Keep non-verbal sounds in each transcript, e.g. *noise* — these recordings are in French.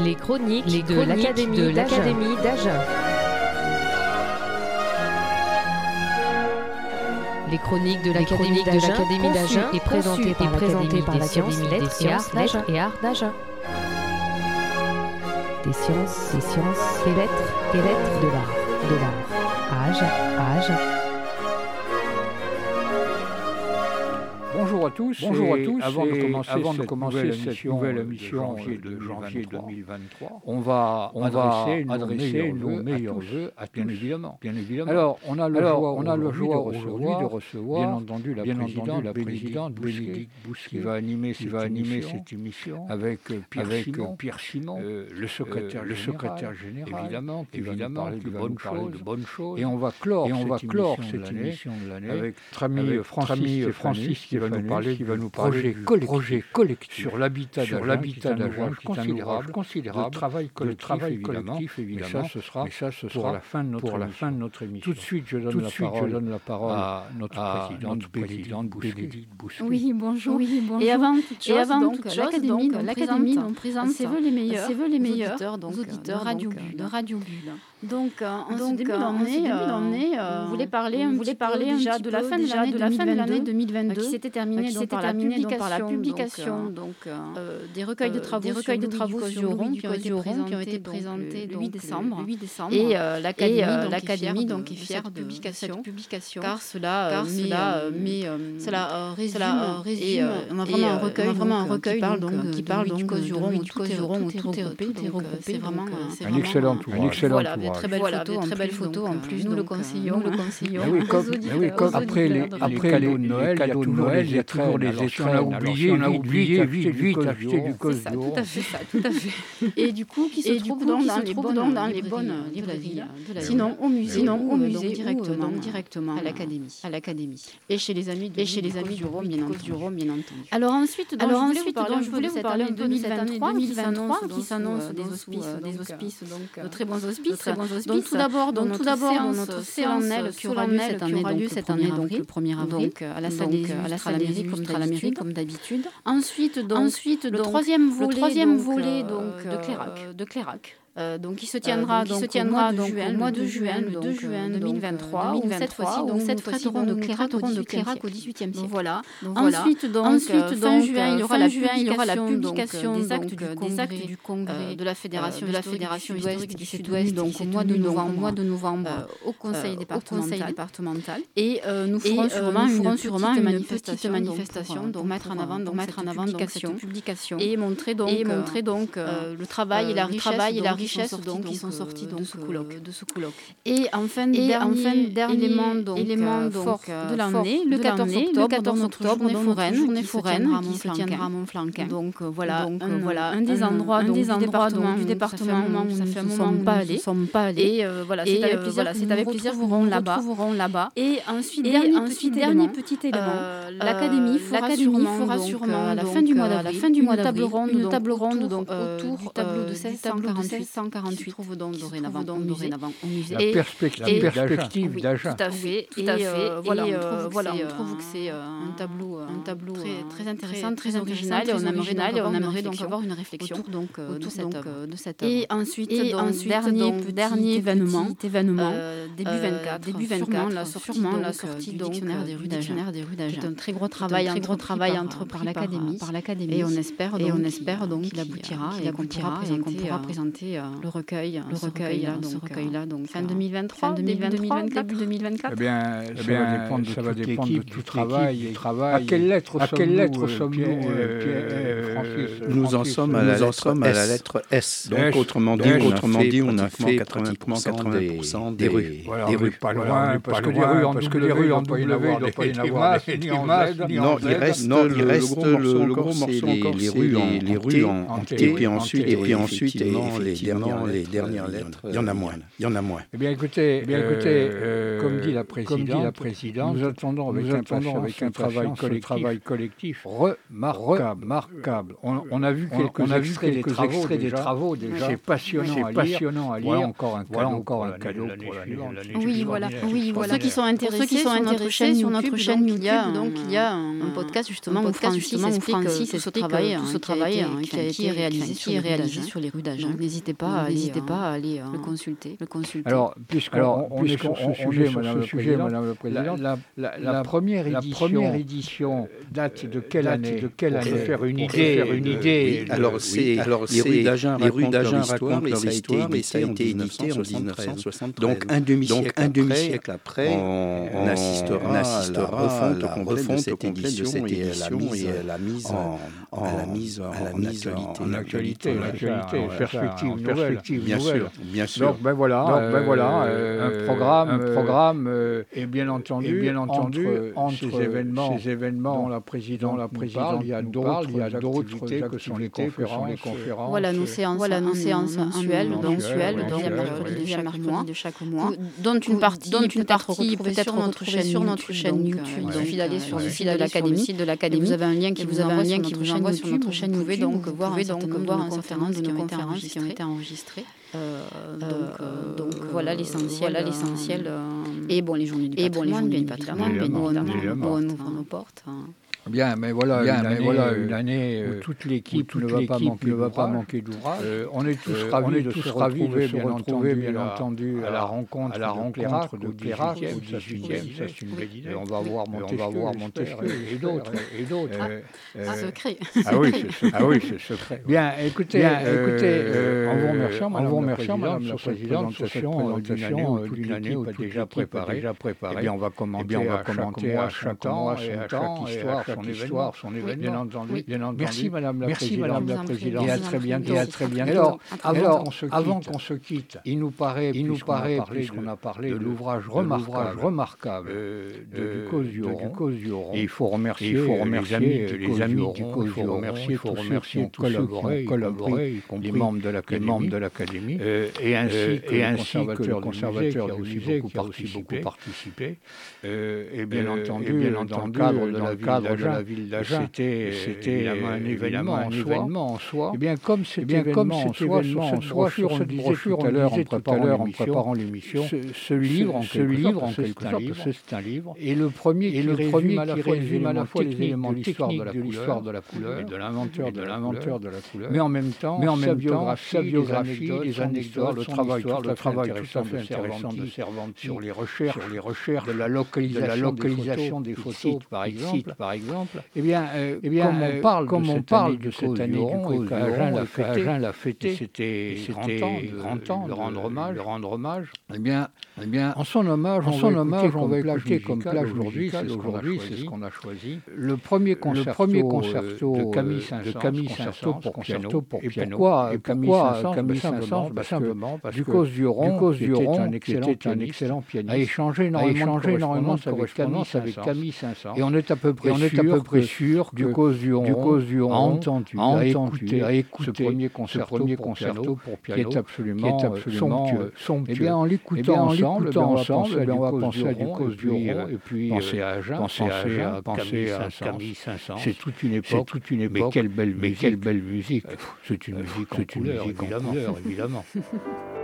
Les chroniques, Les de l'Académie d'Agen. Les chroniques de l'Académie d'Agen et présentées par, présenté par l'Académie des, des lettres et arts d'Agen. Des sciences, des sciences, des lettres, des lettres, de l'art, de l'art. Âge, âge. Bonjour à tous. Avant de commencer, cette nouvelle émission de janvier, 2023, on va, adresser, nos meilleurs vœux à, tous. Bien évidemment. Alors, on a le Alors, aujourd'hui de recevoir, bien entendu, la présidente, la qui va animer, cette émission avec euh, euh, Pierre Simon, euh, le, secrétaire général, évidemment, qui va parler, de, bonnes choses. Et on va clore, cette émission de l'année avec notre ami Francis qui va nous parler qui va nous parler sur l'habitat sur l'habitat considérable, considérable, de travail collectif, évidemment, collectif ça, ce sera, pour, la fin de notre émission. Tout de suite, je donne, la, parole, à notre présidente, Oui, bonjour. Et avant toute l'académie, présente, c'est vous les meilleurs, auditeurs, euh, de Radio Bulle. Donc, en ce début d'année, on voulait parler, déjà de la fin de l'année 2022, qui s'était terminée, euh, par la publication, donc, euh, euh, des recueils de travaux, des qui, ont été présentés le 8 décembre, et l'académie donc, est fière de cette publication, car cela, on a vraiment un recueil, qui parle du causeron, du causeron, tout est c'est vraiment un excellent très belles voilà, photos, en très belles plus, photos en euh, plus. Nous, le conseillons, le après les, cadeaux de Noël, les. On a oublié, on a oublié, vite, vite, acheter du col. Tout à fait. Et du coup, qui se trouve dans les bonnes. Sinon, au musée, au euh, musée euh, directement, directement à l'académie. Et chez les amis, et chez du Rhône, bien entendu. Alors ensuite, alors je voulais vous parler de 2023, 2023 qui s'annonce des hospices, des hospices, de très bons hospices. Donc tout d'abord, dans notre séance, séance qui aura lieu cette année, donc le 1er avril, à la salle des à la mairie, comme d'habitude. Ensuite, ensuite le troisième volet euh, de Clairac. Euh, donc, qui se euh, tiendra, donc, mois de juin, le 2 juin 2023, euh, cette fois-ci, donc cette fois-ci, donc, de au XVIIIe siècle. Ensuite, donc, juin, il y aura la publication, des actes du congrès, de la fédération, du Sud-Ouest au mois de novembre, au conseil départemental. Et nous ferons sûrement une petite manifestation, donc mettre en avant, donc mettre publication. et montrer donc le travail et la richesse donc, qui sont sorties donc, euh, euh, de, ce Et enfin, dernier, élément, donc, euh, fort de l'année, le, 14 octobre, octobre notre journée, journée foraine, foraine qui se tiendra à Montflanquin. Donc voilà, un, des endroits, un, des du département où ça fait un ne sommes pas allés. Et voilà, c'est avec plaisir que nous retrouverons là-bas. Et ensuite, dernier petit élément, l'académie fera sûrement à la fin du mois d'avril, une table ronde autour du tableau de 1648 1648 qui se trouve donc dorénavant, donc dorénavant au musée. La, perspective, et, la perspective oui, tout à fait. Oui, tout à euh, fait. Euh, voilà, et, euh, voilà, on trouve que euh, c'est euh, un, tableau, un tableau très, très intéressant, très, très original. Très et on aimerait, donc, avoir une réflexion autour, donc, autour de, cette, donc, de cette Et ensuite, et donc, ensuite dernier, petit, dernier événement, événement début 24, début 24 la sûrement la sortie du dictionnaire des rues d'Agen. C'est un très gros travail, un gros travail entrepris par l'Académie. Et on espère donc qu'il aboutira et qu'on pourra présenter recueil, le recueil, hein, le recueil, là, donc, ce recueil là, euh, donc fin 2023, fin 2023, début 2024. Eh bien, eh, eh bien ça va dépendre de tout, travail, travail. À quelle lettre, à quelle lettre sommes-nous Nous en sommes à la lettre S. Donc autrement dit, autrement dit, on a fait pratiquement 80% des rues. Des rues pas loin, parce que les rues, parce que les rues en W, il ne doit pas en avoir ni en Z, ni en Z. Non, il reste le gros morceau encore, les rues, les rues en T, et puis ensuite, et puis ensuite, les dernières, les dernières lettres, il y en a moins. Il y en a moins. Eh bien, écoutez, eh bien, écoutez euh, comme dit la présidente, dit la présidente nous attendons avec, nous attendons avec un travail collectif, travail collectif remarquable. remarquable. On, on, a vu quelques, on a vu quelques extraits, extraits des travaux déjà. C'est passionnant, passionnant à lire. Voilà encore un cadeau, encore un cadeau pour l'année Oui, voilà. Oui, voilà. Pour ceux qui sont intéressés, qui sont intéressés sur notre chaîne YouTube, donc il y a un podcast justement où Francis explique ce travail, ce travail qui a été réalisé sur les rues d'Agen. N'hésitez pas, n'hésitez pas à aller le consulter, le consulter. Alors, puisqu'on est sur ce sujet, Madame la Présidente, la première édition date de quelle année De quelle année Faire une idée, faire une idée. Alors c'est alors les rues d'Agen racontent leur histoire et ça a été édité en 1973. Donc un demi-siècle un demi-siècle après, on assistera à la refonte complète de cette édition et à la mise en la mise en actualité, en actualité, perspective nouvelle, bien sûr, bien sûr. Donc ben voilà, donc ben voilà, un programme, un programme et bien entendu, bien entendu, entre ces événements, ces événements, dont la présidente, la présidente, il y a d'autres, il y a d'autres que sont les conférences, les conférences. Voilà nos séances, voilà nos séances mensuelles, mensuelles, deuxième mercredi de chaque mois, dont une partie, dont une partie peut-être retrouvée sur notre chaîne YouTube. Il suffit d'aller sur le site de l'académie. Vous avez un lien qui vous envoie un lien qui vous envoie sur notre chaîne. Vous pouvez donc voir un certain nombre de nos conférences qui ont été enregistrées. Euh, donc, euh, donc voilà l'essentiel. Voilà l'essentiel. Euh, et bon, les journées du patrimoine, bien évidemment, on ouvre nos portes. Bien, mais voilà, Bien, une, mais année, voilà une année où toute l'équipe ne va pas manquer, d'ouvrage. Euh, on est tous euh, ravis, de, se retrouver, bien entendu, bien entendu, à la rencontre, à la rencontre de Clairac au 18e. Ça, c'est une belle idée. On va voir Montesquieu, on va voir Montesquieu et d'autres, et d'autres. Ah, secret. Ah oui, c'est secret. *laughs* Bien, écoutez, écoutez, en vous remerciant, en vous remerciant, Madame la Présidente, sur cette présentation d'une année où déjà préparée, déjà préparée. Eh bien, on va on va commenter à chaque mois, à chaque histoire son histoire, son événement. Bien entendu, bien entendu. Merci Madame la Merci, Présidente. Madame la Présidente. Et à très bientôt. Et à très bientôt. Alors, avant, qu'on se quitte, avant qu'on se quitte, il nous paraît, il nous paraît, puisqu'on a parlé de l'ouvrage remarquable, remarquable de, du Cause du Et il faut remercier, il faut remercier les amis du Cause du remercier, il faut remercier tous ceux qui ont collaboré, y compris les membres de l'Académie, et ainsi que le conservateur du musée qui a aussi beaucoup participé. Et bien entendu, dans le cadre de la ville d'Agen. C'était, c'était un événement, un événement en soi. Et eh bien, comme cet bien, événement en soi, sur cette brochure, on disait tout à l'heure, en préparant l'émission, ce livre, en quelque sorte, c'est un livre. Et le premier qui résume à la fois les éléments de l'histoire de la couleur et de l'inventeur de l'inventeur de la couleur. Mais en même temps, mais en même temps, sa biographie, les anecdotes, le travail, le travail tout à fait intéressant de Cervantes sur les recherches, sur les recherches de la localisation des photos, par exemple, exemple. Eh bien, euh, eh bien comme on parle, comme de, on cette parle de cette année du du Rhône, l'a fêté, c'était grand temps de rendre hommage, de rendre hommage. Eh bien, eh bien, en son hommage, en son hommage, on va écouter comme plage aujourd'hui, aujourd'hui, c'est ce qu'on a choisi. Le premier concerto, le premier concerto de Camille Saint-Saëns pour piano, et pourquoi Camille Saint-Saëns Simplement parce que cause du Rond, qui était un excellent pianiste, a échangé énormément de correspondance avec Camille Saint-Saëns. Et on est à peu près sûr, à peu près sûr du cause du a entendu, a écouté, a écouté ce premier concerto, pour piano, qui est absolument, somptueux. Eh bien, en l'écoutant ensemble, ensemble, on va penser à du cause du Rond, et puis penser à Agen, penser à Camille Saint-Saëns. C'est toute une époque, toute une époque. Mais quelle belle, mais quelle belle musique. C'est une musique en couleur, évidemment. *laughs*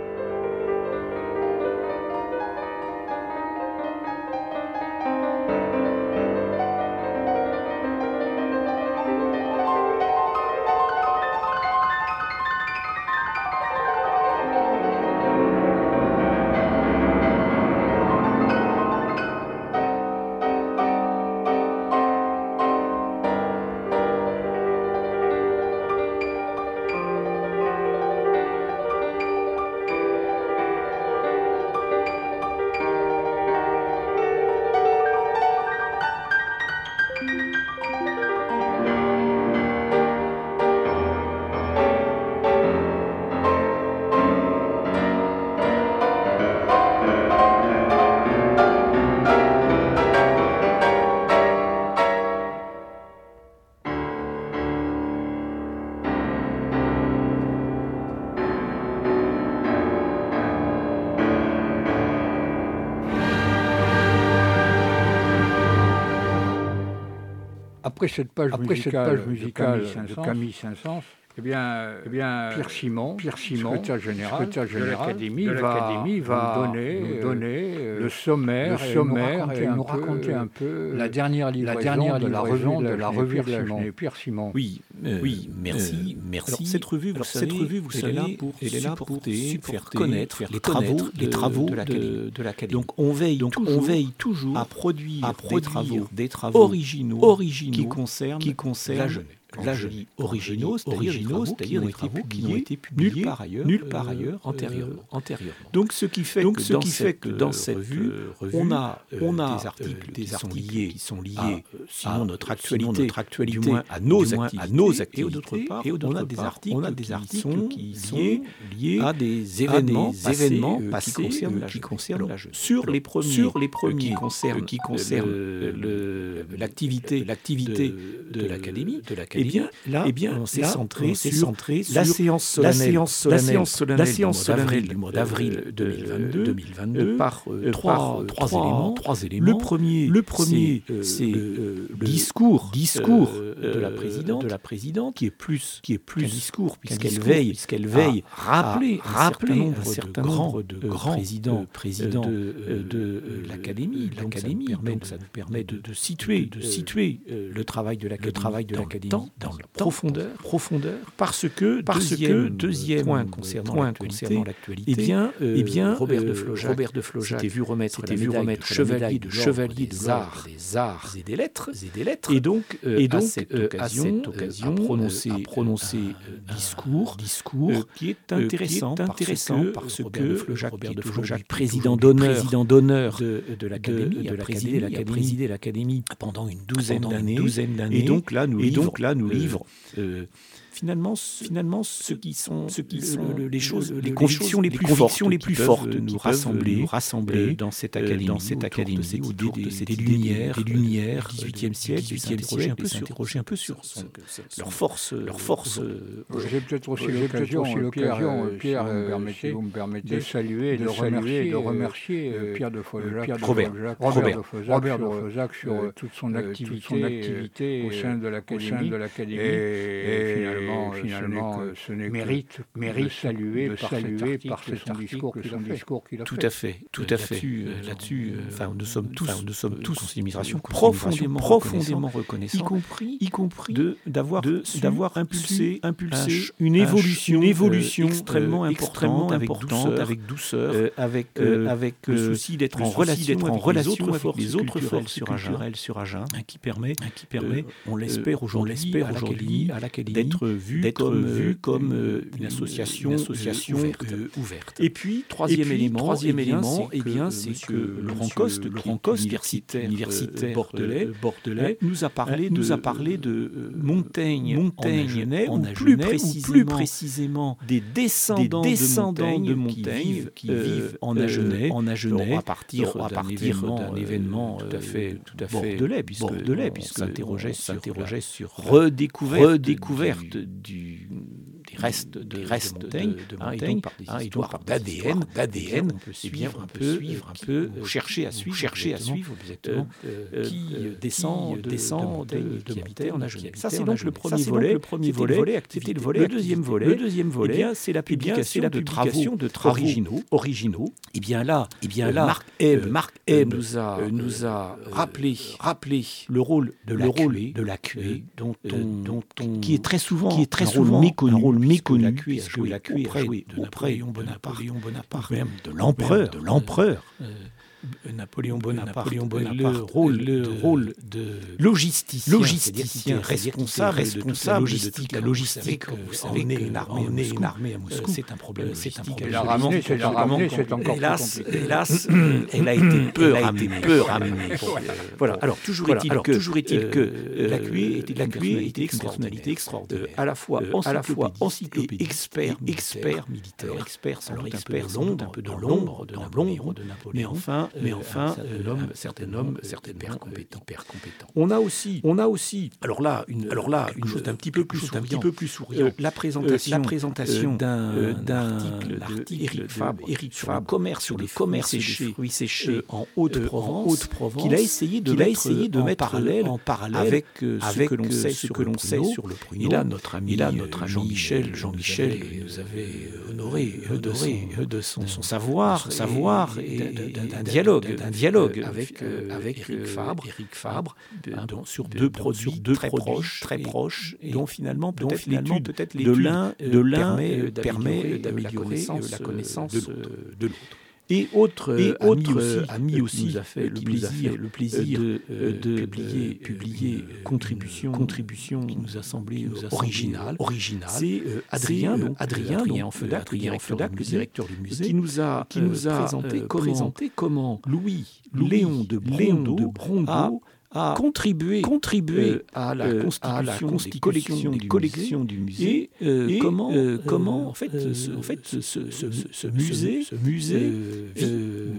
après cette page musicale, de Camille Saint-Saëns, eh bien, eh bien, Pierre Simon, Pierre Simon, secrétaire général, de l'Académie, va, va donner, nous donner euh, le sommaire, le sommaire et nous raconter, un, peu la dernière livraison, la dernière de la revue de la revue de la Simon. Pierre Simon. Oui, euh, oui, merci, euh, merci. Alors, cette revue, vous alors, savez, cette revue, vous savez, elle est là pour, elle est là pour supporter, faire connaître les travaux, les travaux de l'Académie. Donc on veille, donc on veille toujours à produire, à produire des travaux originaux, originaux qui concernent, qui concernent la jeunesse là je dis originaux, originaux, c'est-à-dire des travaux qui ont été publiés nulle part ailleurs, nulle part ailleurs antérieurement. antérieurement. Donc ce qui fait Donc, que, ce dans, qui cette, fait que dans cette revue, revue on a, on a des articles, des qui, sont liés, qui sont liés à, sinon notre actualité, notre actualité, du moins à nos activités, à nos activités. Et d'autre part, on a des articles, on a des articles qui sont liés à des événements, événements passés qui concernent la jeunesse. Sur les premiers, sur les premiers qui concernent, qui concernent l'activité, l'activité de l'académie, de l'académie bien, là, eh bien, on s'est centré, sur, centré sur la séance solennelle, la séance solennelle, la séance solennelle, la séance solennelle du mois d'avril 2022, 2022 par, euh, trois, par trois, éléments, trois éléments. Le premier, le premier, c'est euh, le discours, discours de la présidente, de la présidente, qui est plus, qui est plus qu'un discours, puisqu'elle veille, puisqu'elle veille, rappeler, rappeler un certain nombre de grands présidents, présidents de l'académie, l'académie. Donc ça nous permet de situer, de situer le travail de l'académie dans la profondeur, profondeur, parce que parce deuxième, que deuxième point concernant l'actualité, eh bien, euh, eh bien, Robert de Flojac, Robert de Flojac s'était vu remettre, s'était vu remettre chevalier de chevalier de arts, des arts et des lettres, et des lettres, et donc, euh, et donc à cette occasion, à prononcé un, discours, discours euh, qui est intéressant, qui est intéressant parce que Robert de Flojac, Robert de Flojac président d'honneur, président d'honneur de, de l'académie, de, a présidé l'académie pendant une douzaine d'années, et donc là nous, et donc là nous livre euh, finalement, finalement, ce qui sont, ce qui sont les choses, les, convictions les plus fortes, les plus fortes, nous rassembler, nous rassembler dans cette académie, dans cette académie, des, lumières, des lumières, 18e siècle, 18e siècle, un peu s'interroger un peu sur leur force, leur force. J'ai peut-être aussi l'occasion, Pierre, si vous me permettez, de saluer, de remercier, de remercier Pierre de Fozac, Robert, Robert de Fozac sur toute son activité au sein de l'académie, et finalement finalement, euh, ce n'est mérite, mérite saluer, de saluer par son discours, son discours qu'il a tout à fait, tout à fait. Là-dessus, euh, euh, enfin, nous sommes tous, nous sommes tous en immigration profondément, profondément reconnaissants, y compris, y compris de d'avoir d'avoir impulsé, impulsé une évolution, une évolution extrêmement importante, avec douceur, avec douceur, avec avec le souci d'être en relation, avec les autres forces culturelles sur Agen, qui permet, qui permet, on l'espère aujourd'hui, à l'académie d'être vu comme, vu comme euh, une association, une association ouverte. Euh, ouverte. Et puis, troisième et puis, élément, troisième eh élément eh bien, c'est que, que Laurent Coste, Laurent Coste, universitaire, universitaire bordelais, bordelais, nous a parlé, de, nous a parlé de euh, Montaigne, Montaigne, en plus précisément, plus précisément des descendants, des descendants de Montaigne qui vivent en Agenais, en Agenais, à partir d'un événement tout à fait, tout à fait bordelais, puisque bordelais, puisque s'interrogeait sur redécouverte du, des restes de, restes de Montaigne, de, de hein, Montaigne par des hein, histoires d'ADN, d'ADN, on peut suivre un peu, suivre un peu, chercher à suivre, chercher à suivre exactement, qui descend, descend de, qui en Agenais. Ça c'est donc le premier volet. Le premier volet, c'était le volet. Le deuxième volet, le deuxième volet, eh c'est la publication de travaux, de travaux originaux, originaux. Et eh bien là, et eh bien là, Marc Ebb, Marc nous a, nous a rappelé, rappelé le rôle de la de la dont on, qui est très souvent, qui est très souvent méconnu, méconnu, joué, la cuir a joué de Napoléon Bonaparte, Bonaparte, même de l'empereur, de l'empereur. Euh, Napoléon Bonaparte, Napoléon Bonaparte le rôle, le de, rôle de logisticien, logisticien responsable, responsable de la logistique. Vous savez est une armée à Moscou, c'est un problème, c'est un problème. C'est encore hélas, hélas, *clears throat* elle a été peu ramenée, peu ramenée. *laughs* Voilà. Alors toujours est-il que, la QE était une personnalité extraordinaire, à la fois, encyclopédique, expert, expert militaire, expert sans doute un peu dans l'ombre, un peu dans l'ombre de Napoléon, mais enfin mais enfin, un certain homme, certaines hyper compétent, hyper compétent. On a aussi, on a aussi, alors là, une, alors là, une chose d'un petit peu plus, un petit peu plus souriant, la présentation, la présentation d'un article d'Éric Fabre, Éric sur le commerce, sur les commerces séchés, fruits séchés en Haute-Provence, qu'il a essayé de, mettre, essayé de mettre en parallèle, en parallèle avec, avec ce que l'on sait, ce que l'on sait sur le pruneau. Et là, notre ami, là, notre Jean-Michel, Jean-Michel nous avait honoré, honoré de son, savoir, savoir et d'un dialogue, d'un dialogue avec avec Éric Fabre, Fabre, sur deux produits, deux très proches, très proches, et dont finalement peut-être l'étude de l'un de l'un permet d'améliorer la connaissance de l'autre. Et autre, et autre ami, aussi, nous a fait le plaisir, le plaisir de, de, publier, publier contribution, contribution qui nous a semblé originale. C'est Adrien, donc Adrien, Adrien Enfedac, Adrien Enfedac, le directeur du musée, qui nous a, qui nous a présenté, comment, présenté comment Louis, Léon de a contribué, contribué euh, à, la constitution, à la constitution des, collections, du musée, et, euh, et comment, euh, comment en fait, ce, en fait, ce, ce, ce musée, ce musée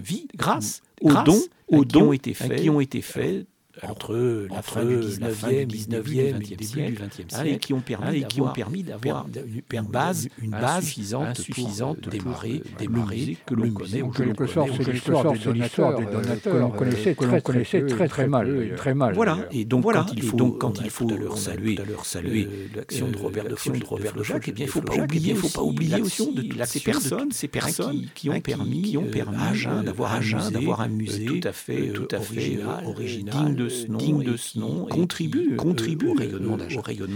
vit grâce aux dons, aux dons qui ont été faits, entre la fin du 19e, 19e et début du 20e siècle, et qui ont permis, qui ont permis d'avoir une base, une base suffisante, suffisante de démarrer, démarrer que l'on connaît en quelque sorte, c'est l'histoire des donateurs, des donateurs que l'on connaissait, que l'on connaissait très très mal, très mal. Voilà. Et donc quand il faut, donc quand il faut leur saluer, leur saluer l'action de Robert de Robert de Jacques, eh bien il faut pas oublier, il faut pas oublier aussi de ces personnes, ces personnes qui ont permis, qui ont permis à Agen d'avoir un d'avoir un musée tout à fait, tout à fait original, digne de ce nom, contribue, contribue au rayonnement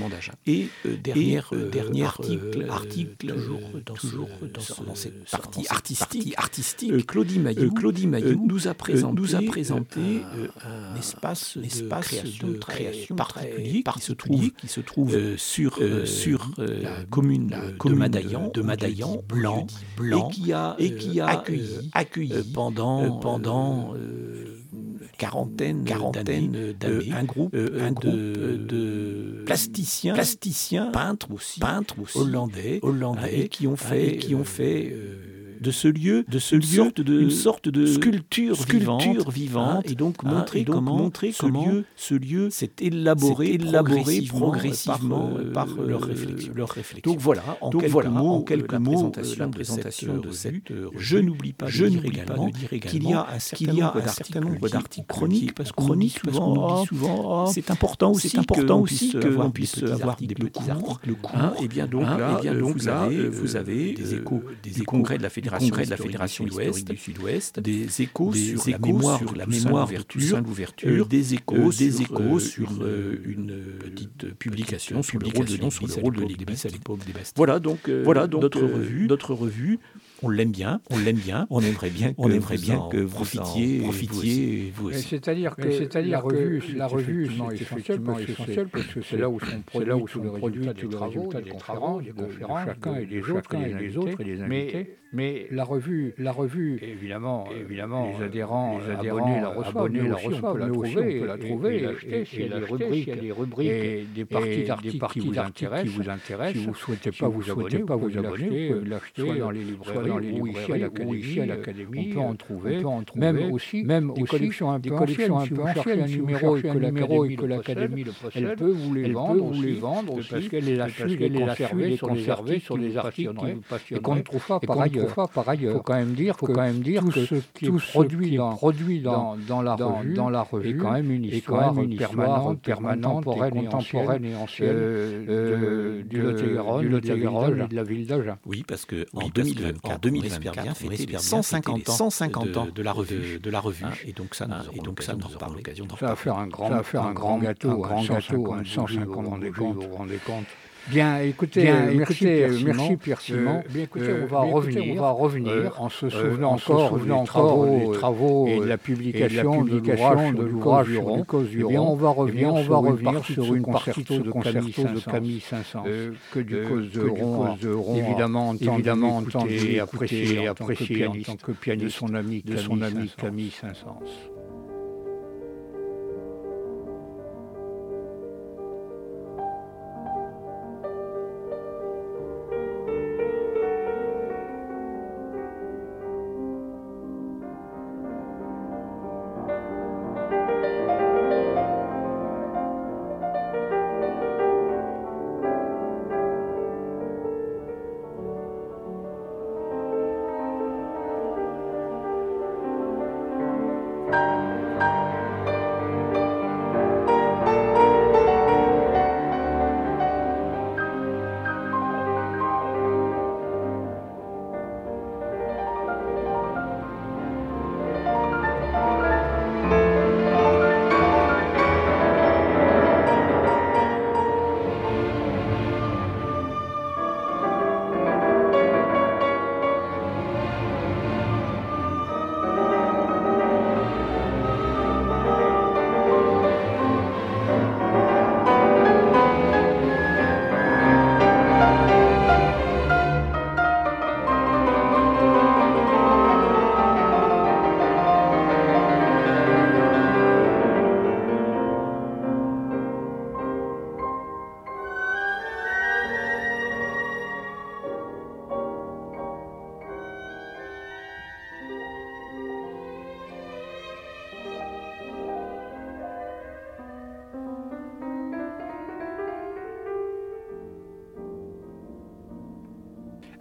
d'Agen. Et dernier, dernier article, article toujours, dans, cette partie artistique, artistique. Claudie Maillot, Claudie Maillot nous a présenté, nous a présenté un, espace, création, de création particulier, particulier qui se trouve, sur, sur la commune de Madaillan, de Madaillan, blanc, blanc, et qui a, et qui a accueilli, accueilli pendant, pendant quarantaine, quarantaine d'années, un groupe, un groupe de, plasticiens, plasticiens, peintres aussi, peintres aussi, hollandais, hollandais, qui ont fait, qui ont fait de ce lieu, de ce une, lieu sorte de, une sorte de sculpture, sculpture vivante, hein, et donc hein, montrer et donc comment, montrer ce lieu, ce lieu s'est élaboré, élaboré progressivement, par, par, leur, réflexion. leur, réflexion. Donc voilà, en donc quelques voilà, mots, en quelques la mots, présentation, la présentation de cette, de cette je n'oublie pas, je n'oublie pas de dire également qu'il y a un certain nombre d'articles chroniques, parce qu'on dit souvent, souvent, c'est important aussi, important aussi que l'on puisse avoir des petits articles courts. Et bien donc là, vous avez des échos du congrès de la Fédération congrès de la Fédération du Sud-Ouest, des échos des sur, échos la mémoire, sur la mémoire l'ouverture, des échos, des échos sur une petite publication sur le rôle de sur le rôle de l'Église à l'époque des Bastilles. Voilà donc, voilà donc notre revue, notre revue on l'aime bien, on l'aime bien, on aimerait bien, on aimerait bien que vous profitiez, profitiez vous aussi. C'est-à-dire que, c'est-à-dire la revue, la revue est effectivement essentielle parce que c'est là où sont produits, là où sont produits tous les résultats des conférences, des conférences, chacun et les autres, et les autres et les invités. Mais la revue, la revue, évidemment, évidemment, les adhérents, les adhérents la reçoivent, la reçoivent, on peut la trouver, et l'acheter, s'il y a des rubriques, des et des parties d'articles qui vous intéressent. Si vous ne souhaitez pas vous abonner, pas vous abonner, l'acheter dans les librairies dans les librairies à l'académie, on peut en trouver, même aussi, même des collections un peu anciennes. Si vous cherchez un numéro et que l'académie le possède, elle peut vous les vendre, vendre parce qu'elle est conservée sur des articles et qu'on ne trouve pas par ailleurs. Ailleurs, faut quand même dire que quand même dire que tout ce qui est produit dans dans la revue est quand même une histoire permanente, permanente, contemporaine et ancienne du Lot-et-Garonne et de la ville d'Agen. Oui, parce que en 2024 2024, bien fêter 150 ans, 150 ans de la revue, de la revue. Et donc ça, nous, et donc ça, nous aura l'occasion d'en parler. Ça va faire un grand, ça va faire un grand gâteau, un grand gâteau, 150 vous vous rendez compte. Bien, écoutez, bien, euh, merci, Pierre Simon. merci Pierre Simon. Euh, bien, écoutez, on va revenir, on va revenir euh, en se souvenant encore, des travaux, des travaux et de la publication, de l'ouvrage de l'ouvrage du du bien, on va revenir, on va revenir sur une partie de concerto de Camille Saint-Saëns que du cause de Rond, évidemment, évidemment entendu et apprécié, apprécié en tant que pianiste de son ami, de son ami Camille Saint-Saëns.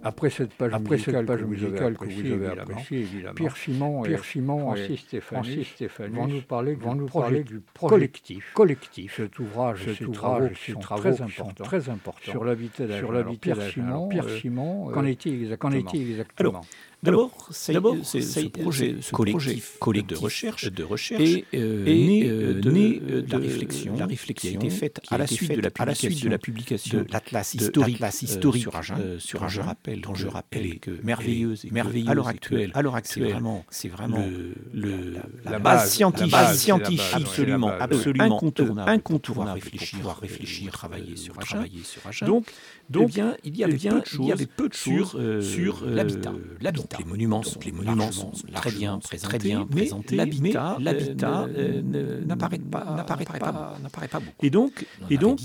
Après cette page Après musicale, cette page musicale que vous avez appréciée, évidemment, Pierre Simon, Pierre Simon et Francis Stéphanie vont nous parler, vont nous parler du collectif. Collectif. Cet ouvrage, cet ouvrage, très important, très important sur l'habitat Pierre Simon, Pierre Simon, qu'en est-il exactement? D'abord, ce projet, ce collectif, collectif de recherche, de recherche est, euh, né, euh, de, né de, la réflexion, la réflexion qui a été faite à la suite de la publication de la publication de l'atlas historique, historique sur Agen, euh, sur Agen, je rappelle, dont je rappelle que merveilleuse et merveilleuse à l'heure actuelle, à l'heure actuelle, vraiment, c'est vraiment le, la, base scientifique, scientifique absolument, absolument incontournable, incontournable réfléchir, pouvoir réfléchir, travailler sur Agen. Donc, donc, il y avait peu de choses sur l'habitat, l'habitat les monuments sont, les monuments sont très bien présentés, très bien présentés l'habitat, l'habitat n'apparaît pas, beaucoup. Et donc, et donc,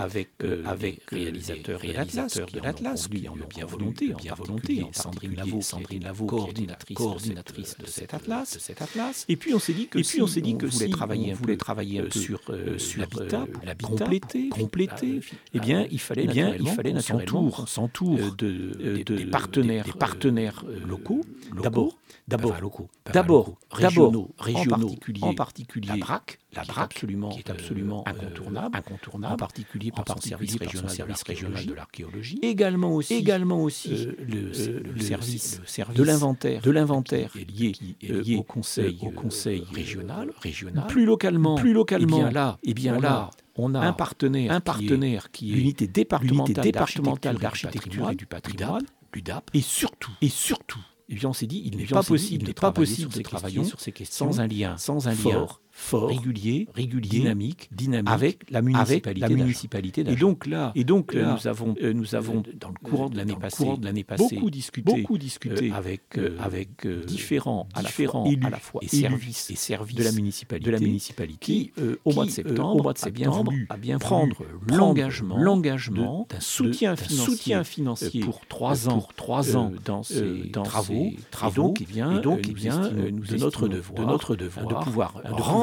avec avec réalisateurs, réalisateurs de l'Atlas, qui en bien volonté, bien volonté, Sandrine Lavaux, Sandrine Lavaux, coordinatrice, coordinatrice de cet Atlas, de cet Atlas. Et puis on s'est dit que, et puis on s'est dit que voulait travailler, voulait travailler sur sur l'habitat, compléter, compléter. Eh bien, il fallait bien, il fallait naturellement s'entoure de des partenaires, partenaires euh, locaux, d'abord, d'abord, locaux, d'abord, régionaux, régionaux, en particulier, la BRAC, la BRAC, absolument, qui est absolument euh, incontournable, incontournable, en particulier par son service régional, service régional de l'archéologie, également aussi, également aussi euh, le, service, de l'inventaire, de l'inventaire lié, lié au conseil, au conseil régional, régional, plus localement, plus localement, là, et bien là, on a un partenaire, un partenaire qui est l'unité départementale d'architecture et du patrimoine, l'UDAP, et surtout, et surtout, eh bien on s'est dit, il n'est pas possible, il n'est pas possible de travailler sur ces questions sans un lien, sans un lien fort, régulier, régulier, dynamique, dynamique avec la municipalité, avec la municipalité et donc là, et donc là, nous avons, euh, nous avons dans le courant de l'année passée, de l'année passée, beaucoup discuté, beaucoup discuté euh, avec euh, avec différents, différents élus à la fois et services et services de la municipalité, de la municipalité, qui au mois de septembre, au mois de septembre, a bien prendre l'engagement, l'engagement d'un soutien financier, soutien financier pour trois ans, pour trois ans dans ces travaux, travaux, donc, eh bien, donc, de notre devoir, de notre devoir, de pouvoir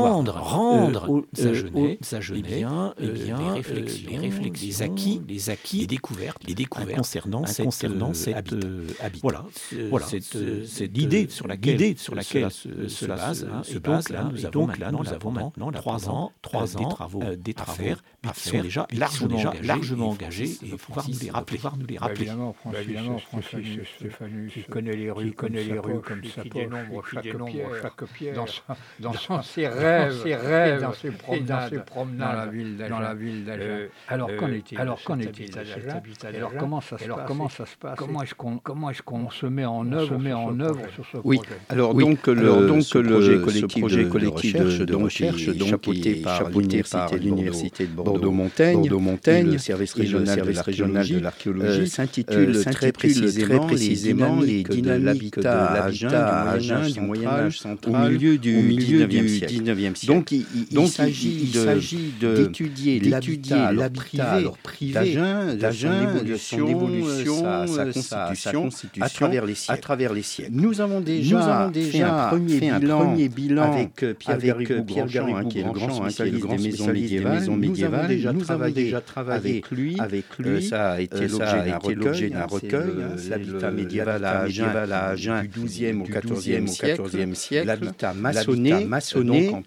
rendre rendre, rendre aux Sagenais, eh bien, eh bien, des réflexions, les réflexions, les acquis, les acquis, les découvertes, les découvertes concernant cette, concernant cette habitat. Voilà, voilà, c'est l'idée sur laquelle, sur laquelle se base, se base. Là, nous avons là, nous avons maintenant trois ans, trois ans des travaux, des travaux à faire, sont déjà largement, largement engagés et pouvoir nous les rappeler, pouvoir nous les rappeler. Évidemment, Francis, Stéphanie, qui connaît les rues, connaît les rues comme ça, qui dénombre chaque pierre dans ses rêves ses rêves, dans ses promenades, dans la ville d'Agen. Dans la ville d'Agen. alors qu'en est-il Alors qu'en est-il Alors comment ça se passe Comment ça se passe Comment est-ce qu'on comment est-ce qu'on se met en œuvre se met en œuvre sur ce projet Oui. Alors donc le donc le projet collectif de recherche donc chapeauté par l'université de Bordeaux-Montaigne, Bordeaux-Montaigne, le service régional de l'archéologie s'intitule très précisément les dynamiques de l'habitat à du Moyen Âge central au milieu du 19e siècle. Donc, il, il s'agit d'étudier l'habitat alors privé d'Agen, de son évolution, sa, sa, constitution, à travers les siècles. À travers les siècles. Nous avons déjà, nous avons déjà fait un premier, fait bilan, un premier bilan avec Pierre Garrigou, qui est le grand spécialiste des maisons médiévales. Nous avons déjà, nous avons déjà travaillé avec lui. Avec lui, ça a été l'objet d'un recueil. L'habitat médiéval à Agen du XIIe au XIVe siècle. L'habitat maçonné,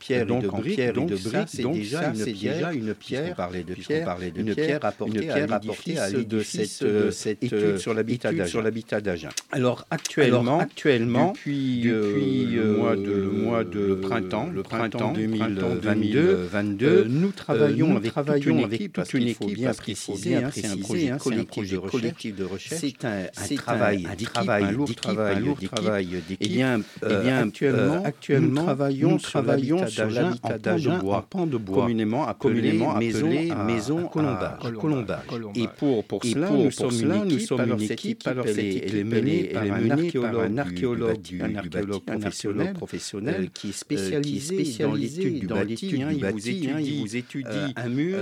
pierre donc, et de briques. Pierre donc, ça, c'est déjà, déjà, une pierre. De pierre, parler de une pierre apportée, à l'édifice de cette, de cette étude sur l'habitat d'Agen. Alors actuellement, depuis, euh, mois de, le mois de printemps, le printemps 2022, 22, nous travaillons avec toute une équipe, bien préciser, hein, c'est un projet collectif de recherche. C'est un travail, un travail, un lourd travail, d'équipe. Et bien, actuellement, actuellement, nous travaillons sur l'habitat d'Agen en pan de bois, communément appelé, maison, à, colombage. Et pour, pour cela, nous, sommes une équipe, alors cette équipe, est menée par un archéologue, du, un archéologue professionnel, professionnel qui est spécialisé dans l'étude du bâti. Il vous étudie un mur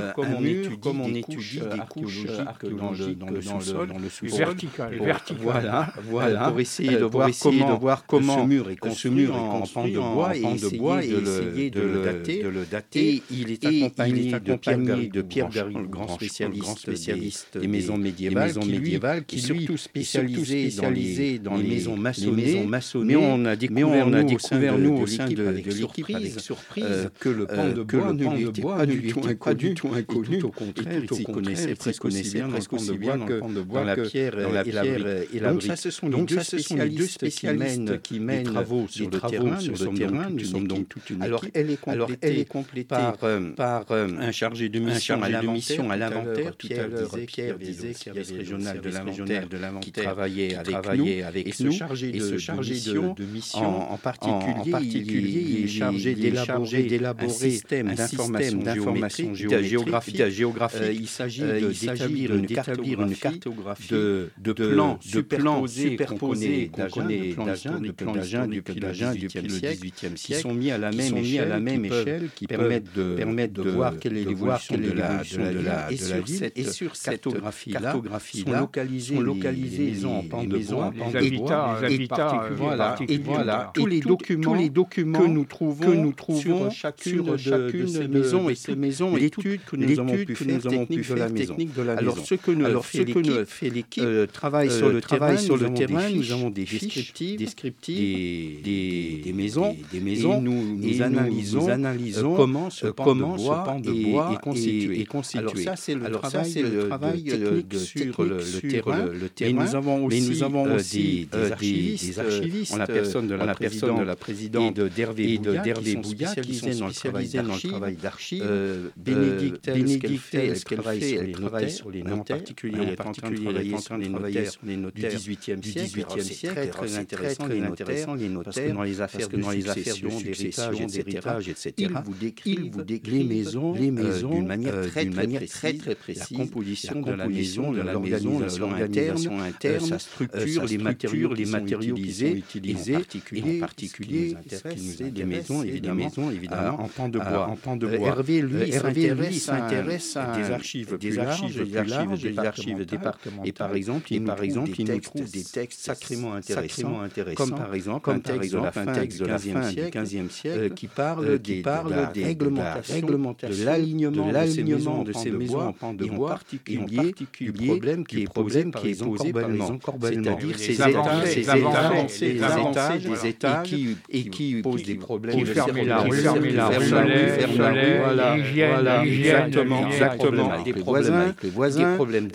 comme on étudie des couches archéologiques dans le sous-sol. Vertical. Voilà, voilà. Pour essayer de voir comment ce mur est construit en pan de bois et essayer de le dater. De le dater. Et il est accompagné, de Pierre Garrigue, le grand spécialiste, des, maisons médiévales, qui, médiévales, qui, surtout spécialisé, dans, les, maisons maçonnées. Mais on a découvert, nous, au sein de, l'équipe, avec surprise, que le pan de bois ne lui était pas du tout inconnu. Au contraire, il connaissait presque aussi bien que la pierre et la brique. Donc ça, ce sont les deux spécialistes qui mènent les travaux sur le terrain. Nous sommes donc toute une équipe. Alors, elle est complétée par un chargé de mission à l'inventaire. Pierre disait qu'il y avait régional de l'inventaire qui travaillait avec nous. Et ce chargé de mission, en particulier, il est chargé d'élaborer un système d'information géographique. Il s'agit d'établir une cartographie de plans superposés qu'on connaît d'Agen, l'Agen, depuis le XVIIIe siècle, qui sont mis à la même échelle, à la même échelle, qui permettent de permettent de voir quelle est l'évolution de la de la de la ville. Et sur cette cartographie-là, sont localisées les maisons en pan de bois, les habitats, voilà, et voilà, tous les documents, les documents que nous trouvons, que nous trouvons sur chacune de ces maisons et ces maisons, l'étude que nous avons pu faire, technique de la maison. Alors ce que nous fait l'équipe, travaille sur le travail sur le terrain, nous avons des fiches descriptives des maisons, des maisons, nous nous analysons comment ce pan de bois est constitué. Alors ça c'est le travail technique sur le terrain. Mais nous avons aussi des archivistes en la personne de la présidente d'Hervé qui sont spécialisés dans le travail d'archives. Bénédicte, elle travaille sur les notaires, en particulier elle est en train de travailler sur les notaires du XVIIIe siècle. C'est très intéressant les notaires, parce que dans les affaires de succession, d'héritage, etc., il vous décrit les maisons d'une manière très très précise. La composition de la maison, de l'organisation interne, sa structure, les matériaux, les matériaux qui sont utilisés, et en particulier, ce qui nous intéresse, des maisons, évidemment, en pan de bois. En pan de bois. Hervé, lui, s'intéresse à des archives, des archives, des archives, des archives départementales. Et par exemple, il par exemple, il nous trouve des textes sacrément intéressants, comme par exemple un texte de la fin du XVe siècle qui parle des réglementations, de l'alignement de ces maisons en pan de bois, en particulier du problème qui est posé par les c'est-à-dire ces étages, des étages et qui posent des problèmes. Fermer la rue, la exactement, exactement, des problèmes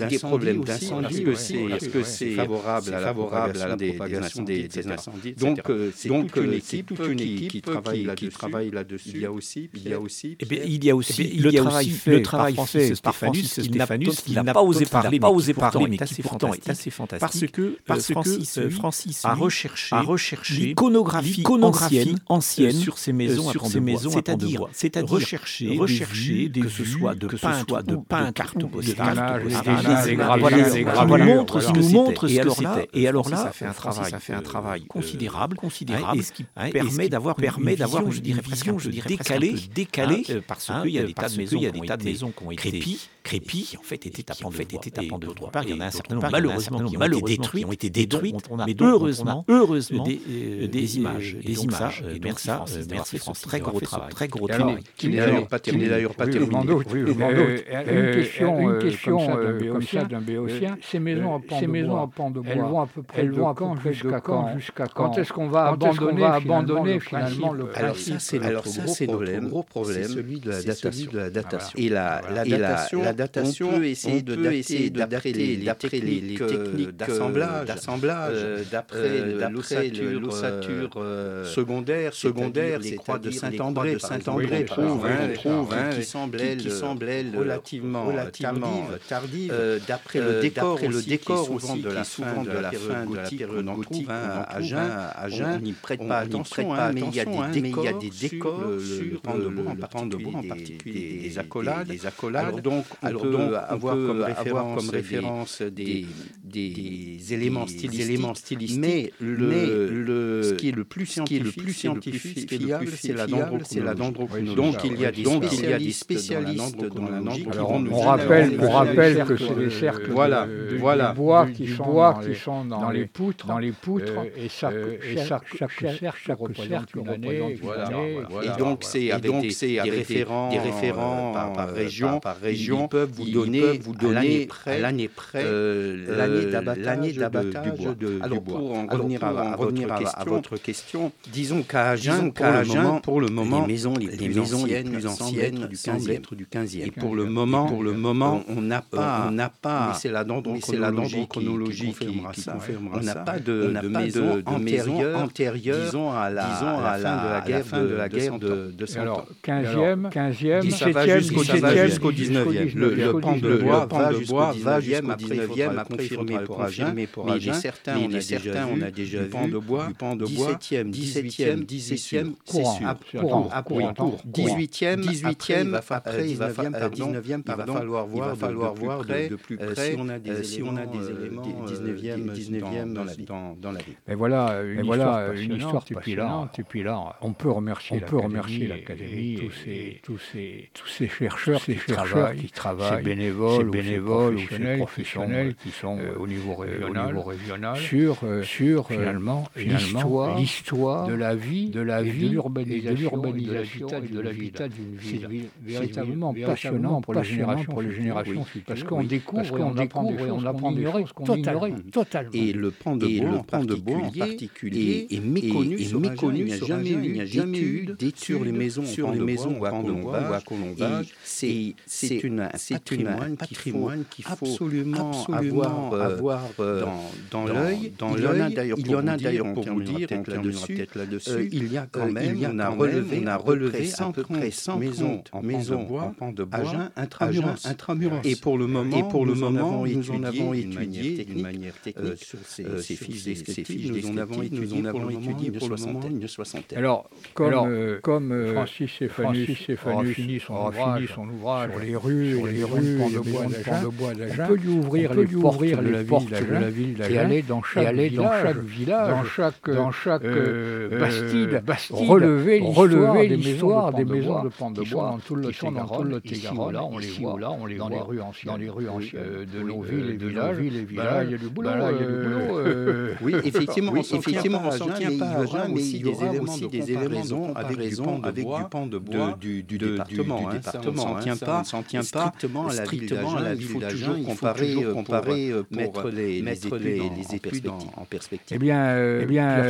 d'incendie aussi. Est-ce que c'est favorable à la propagation des incendies Donc, c'est toute une équipe, toute une équipe qui travaille là-dessus. Il y a aussi, il y a aussi, il y a aussi le travail fait, le travail fait par Francis Stéphanus, qui n'a pas osé parler, pas osé parler, mais qui pourtant est assez fantastique, parce que parce que Francis a recherché, a recherché l'iconographie ancienne, ancienne sur ces maisons, sur ces maisons, c'est-à-dire, c'est-à-dire rechercher, rechercher que ce soit de peintres, de peintres, de cartes, des gravures, nous montre, qui nous montre ce que c'était. Et alors là, ça fait un travail, ça fait un travail considérable, considérable, et ce qui permet d'avoir, permet d'avoir, je dirais presque, je dirais décalé, décalé, parce qu'il y a des tas de maisons, il y a des tas de maisons qui ont été crépies, crépies, en fait, étaient à pan de d'autre part, il y en a un certain nombre, malheureusement, qui ont été détruits, ont été détruites, mais heureusement, heureusement, des images, des images. Et donc ça, merci très gros travail, très gros travail. Qui n'est d'ailleurs pas terminé. Une question, d'un béotien. Ces maisons en pan de bois, elles vont à peu près de quand jusqu'à quand Jusqu'à quand est-ce qu'on va abandonner finalement le principe Alors ça, c'est notre gros problème, celui de la datation. Et la datation, on peut essayer de dater d'après les techniques d'assemblage, d'après l'ossature secondaire, secondaire, les croix de Saint-André, Saint-André trouve, qui semble elle relativement tardive, d'après le décor, le décor souvent de la fin de la fin de la période gothique à Agen, on n'y prête pas attention, mais il y a des décors sur le pan de bois en particulier, des accolades. Alors donc Alors donc, avoir comme référence des des éléments stylistiques, mais le ce qui est le plus scientifique, ce qui est le plus fiable, c'est la dendrochronologie. Donc il y a des spécialistes dans la dendrochronologie. On rappelle que c'est des cercles de bois qui sont dans les poutres et chaque cercle représente une année. Et donc c'est avec des référents par région, peuvent vous donner l'année près l'année d'abattage du bois. Alors pour en revenir à votre question, disons qu'à Agen, pour le moment, les maisons les plus anciennes du 15e. Et pour le moment, pour le moment, on n'a pas, on n'a pas. C'est la dendrochronologie qui confirmera ça. On n'a pas de maison antérieure, disons à la fin de la guerre de de Alors 15e, 15e, 17e, jusqu'au 19e. Le pan de bois va jusqu'au 19e à confirmer pour Agen, mais certains on a déjà vu pan de bois, pan de bois. 17e, 17e, 17e, c'est sûr. À courant, 18e, 18e, après 19e, il va falloir voir, de plus près si on a des éléments 19e, 19e dans la vie. Et voilà, une histoire depuis là, depuis là, on peut remercier, l'académie, tous ces, tous ces chercheurs qui travaillent, ces bénévoles, bénévoles, professionnels qui sont au niveau régional, sur, sur finalement, l'histoire, l'histoire de la vie, de la vie, de l'urbanisation, de l'habitat d'une ville. C'est véritablement passionnant pour les générations, pour les générations, parce qu'on découvre, on découvre et on apprend des choses qu'on ignorait totalement. Et le pan de bois, en particulier, est méconnu, est méconnu. Il n'y a jamais eu, d'études sur les maisons, sur les maisons ou à Colombage. C'est c'est une un patrimoine qu'il faut absolument avoir avoir dans l'œil. Dans l'œil, il y en a d'ailleurs pour vous dire, là-dessus, là-dessus, il y a quand même, on a relevé, on a relevé à peu près 100 maisons en maison en pan de bois, intramuros, intramuros. Et pour le moment, et pour le moment, nous en avons étudié d'une manière technique sur ces fiches nous en avons étudié, pour le moment une soixantaine. Alors, comme comme Francis Stéphanus fini son ouvrage. sur les rues, les rues, de bois d'Agen, on peut lui ouvrir les portes de la ville d'Agen et aller dans chaque village, dans chaque dans chaque bastide, relever l'histoire des maisons de pan de bois dans tout le Lot-et-Garonne. Là, on les voit, là, on les dans les rues anciennes, dans les rues anciennes de nos villes et villages. Il y a du boulot, il y a du boulot. Oui, effectivement, effectivement, on s'en tient pas à Agen, mais il y aura aussi des éléments avec du pan de bois du département. On s'en tient pas, strictement à la ville d'Agen. Il faut toujours comparer, comparer pour mettre les études en perspective. Eh bien, eh bien,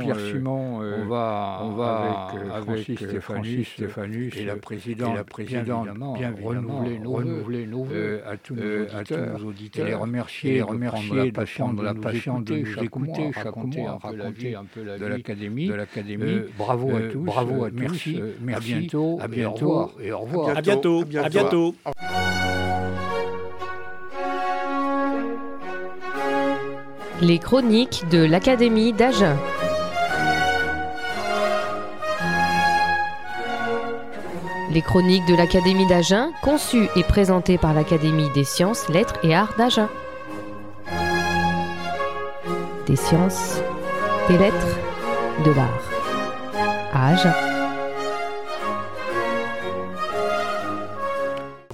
Pierre Simon, on va, on va avec, Francis Stéphanus et la présidente, et la présidente bien, renouveler nos renouveler nos vœux à tous nos auditeurs, et les remercier, les remercier de prendre la patience de nous écouter, raconter un peu la vie de l'académie, de l'académie. Bravo à tous, bravo à tous, merci, à bientôt, à bientôt et au revoir. À bientôt, à bientôt. Les chroniques de l'Académie d'Agen. Les chroniques de l'Académie d'Agen, conçues et présentées par l'Académie des sciences, lettres et arts d'Agen. Des sciences, des lettres, de l'art. Agen.